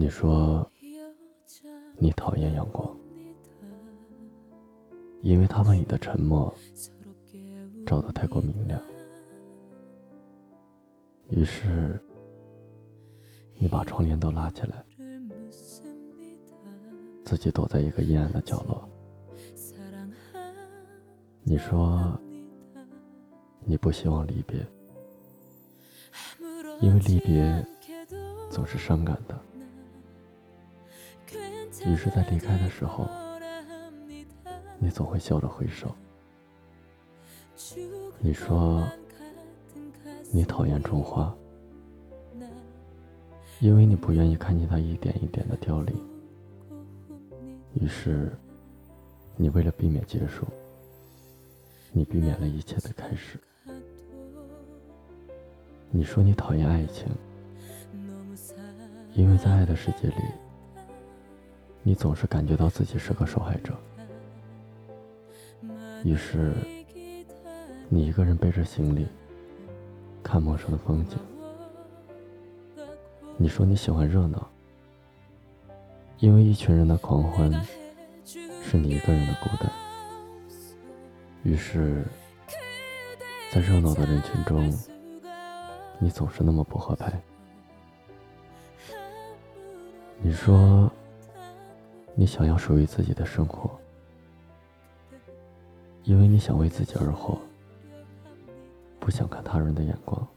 你说你讨厌阳光，因为它把你的沉默照得太过明亮。于是，你把窗帘都拉起来，自己躲在一个阴暗的角落。你说你不希望离别，因为离别总是伤感的。于是，在离开的时候，你总会笑着挥手。你说你讨厌种花，因为你不愿意看见它一点一点的凋零。于是，你为了避免结束，你避免了一切的开始。你说你讨厌爱情，因为在爱的世界里。你总是感觉到自己是个受害者，于是你一个人背着行李，看陌生的风景。你说你喜欢热闹，因为一群人的狂欢是你一个人的孤单。于是，在热闹的人群中，你总是那么不合拍。你说。你想要属于自己的生活，因为你想为自己而活，不想看他人的眼光。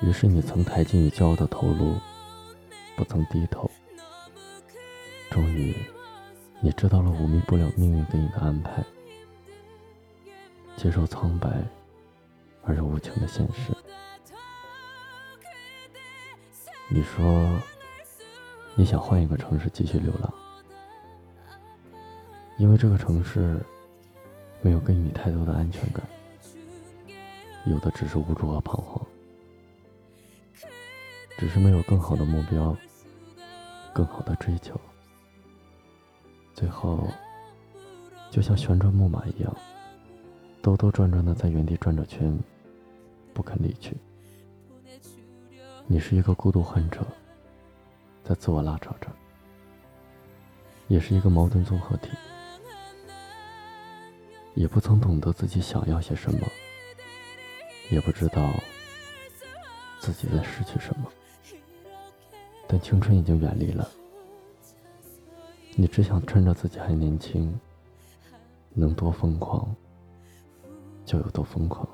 于是你曾抬起你骄傲的头颅，不曾低头。终于，你知道了忤逆不了命运给你的安排，接受苍白而又无情的现实。你说。你想换一个城市继续流浪，因为这个城市没有给你太多的安全感，有的只是无助和彷徨，只是没有更好的目标，更好的追求，最后就像旋转木马一样，兜兜转转的在原地转着圈，不肯离去。你是一个孤独患者。在自我拉扯着，也是一个矛盾综合体，也不曾懂得自己想要些什么，也不知道自己在失去什么，但青春已经远离了，你只想趁着自己还年轻，能多疯狂就有多疯狂。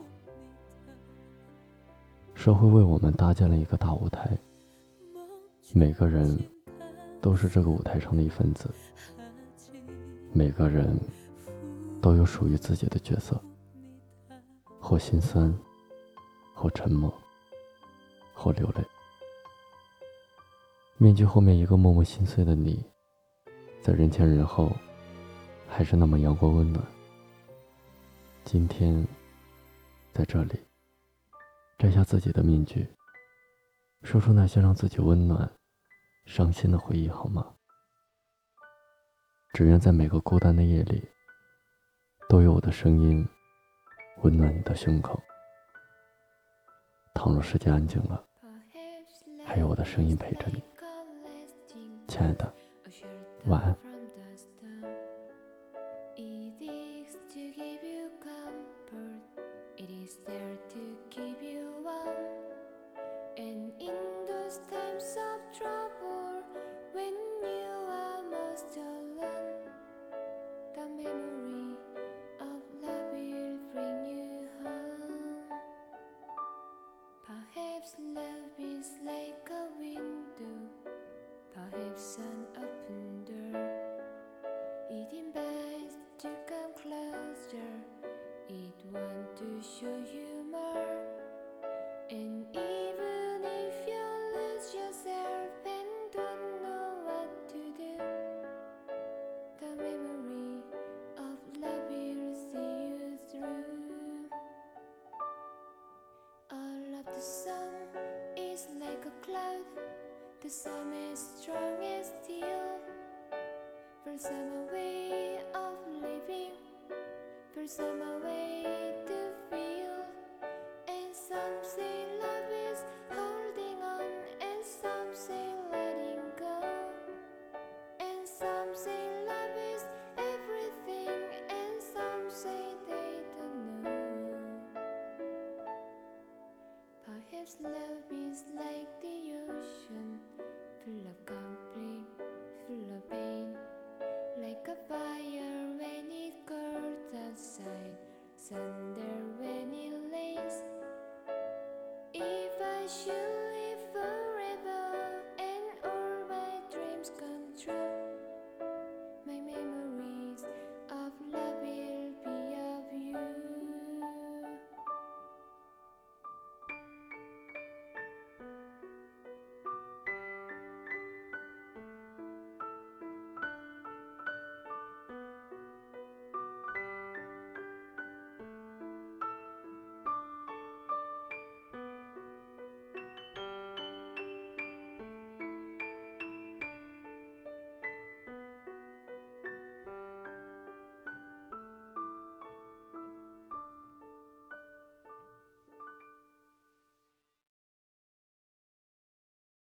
社会为我们搭建了一个大舞台。每个人都是这个舞台上的一份子，每个人都有属于自己的角色，或心酸，或沉默，或流泪。面具后面一个默默心碎的你，在人前人后，还是那么阳光温暖。今天，在这里，摘下自己的面具，说出那些让自己温暖。伤心的回忆好吗？只愿在每个孤单的夜里，都有我的声音温暖你的胸口。倘若世界安静了，还有我的声音陪着你，亲爱的，晚安。show humor And even if you lose yourself And don't know what to do. The memory of love will see you through All of the sun is like a cloud. The sun is strong as steel. For some way of living For some way wish you.